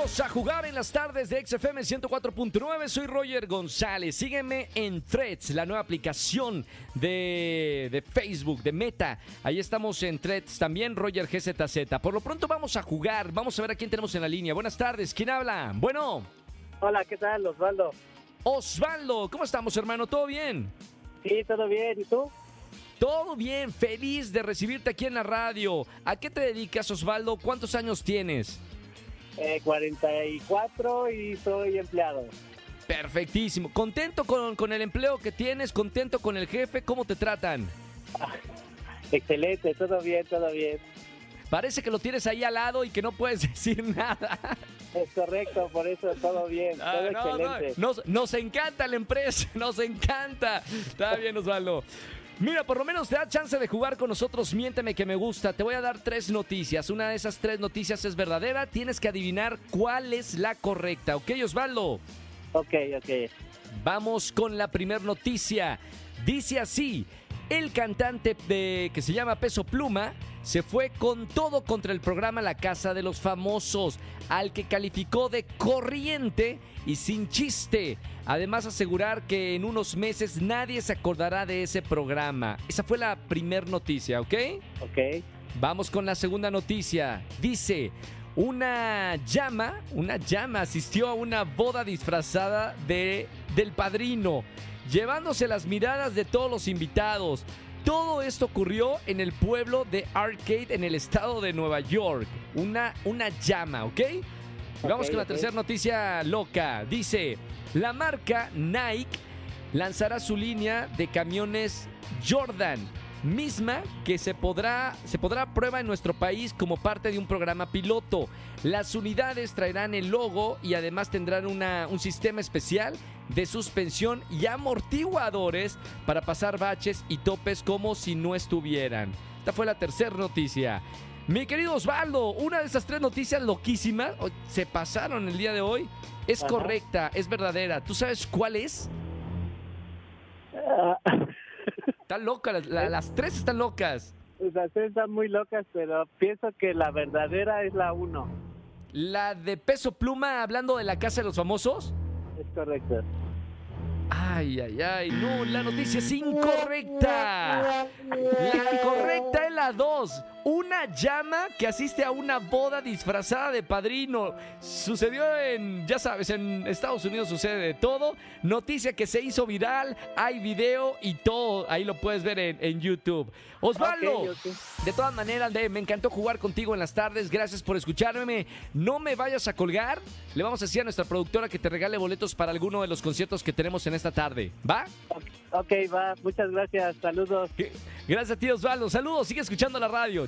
A jugar en las tardes de XFM 104.9. Soy Roger González. Sígueme en Threads, la nueva aplicación de, de Facebook, de Meta. Ahí estamos en Threads también, Roger GZZ. Por lo pronto vamos a jugar. Vamos a ver a quién tenemos en la línea. Buenas tardes. ¿Quién habla? Bueno. Hola, ¿qué tal, Osvaldo? Osvaldo, ¿cómo estamos, hermano? ¿Todo bien? Sí, todo bien. ¿Y tú? Todo bien, feliz de recibirte aquí en la radio. ¿A qué te dedicas, Osvaldo? ¿Cuántos años tienes? Eh, 44 y soy empleado. Perfectísimo. ¿Contento con, con el empleo que tienes? ¿Contento con el jefe? ¿Cómo te tratan? Excelente, todo bien, todo bien. Parece que lo tienes ahí al lado y que no puedes decir nada. Es correcto, por eso todo bien, Ah, todo no, excelente. Nos, nos encanta la empresa, nos encanta. Está bien, Osvaldo. Mira, por lo menos te da chance de jugar con nosotros. Miénteme que me gusta. Te voy a dar tres noticias. Una de esas tres noticias es verdadera. Tienes que adivinar cuál es la correcta. ¿Ok, Osvaldo? Ok, ok. Vamos con la primera noticia. Dice así, el cantante de, que se llama Peso Pluma se fue con todo contra el programa La Casa de los Famosos, al que calificó de corriente y sin chiste. Además asegurar que en unos meses nadie se acordará de ese programa. Esa fue la primera noticia, ¿ok? Ok, Vamos con la segunda noticia. Dice, una llama, una llama asistió a una boda disfrazada de del padrino, llevándose las miradas de todos los invitados. Todo esto ocurrió en el pueblo de Arcade en el estado de Nueva York. Una, una llama, ¿ok? Vamos con la tercera noticia loca. Dice, la marca Nike lanzará su línea de camiones Jordan, misma que se podrá, se podrá a prueba en nuestro país como parte de un programa piloto. Las unidades traerán el logo y además tendrán una- un sistema especial de suspensión y amortiguadores para pasar baches y topes como si no estuvieran. Esta fue la tercera noticia. Mi querido Osvaldo, una de esas tres noticias loquísimas se pasaron el día de hoy. Es Ajá. correcta, es verdadera. ¿Tú sabes cuál es? Ah, Están locas, las, la- las tres están locas. las tres están muy locas, pero pienso que la verdadera es la uno. La de peso pluma hablando de la casa de los famosos. Es correcto. Ay, ay, ay, no, la noticia es incorrecta. La correcta es la 2. Una llama que asiste a una boda disfrazada de padrino. Sucedió en, ya sabes, en Estados Unidos sucede de todo. Noticia que se hizo viral, hay video y todo. Ahí lo puedes ver en, en YouTube. Osvaldo, de todas maneras, me encantó jugar contigo en las tardes. Gracias por escucharme. No me vayas a colgar. Le vamos a decir a nuestra productora que te regale boletos para alguno de los conciertos que tenemos en esta tarde. ¿Va? Ok, va, muchas gracias, saludos. Gracias a ti, Osvaldo. Saludos, sigue escuchando la radio.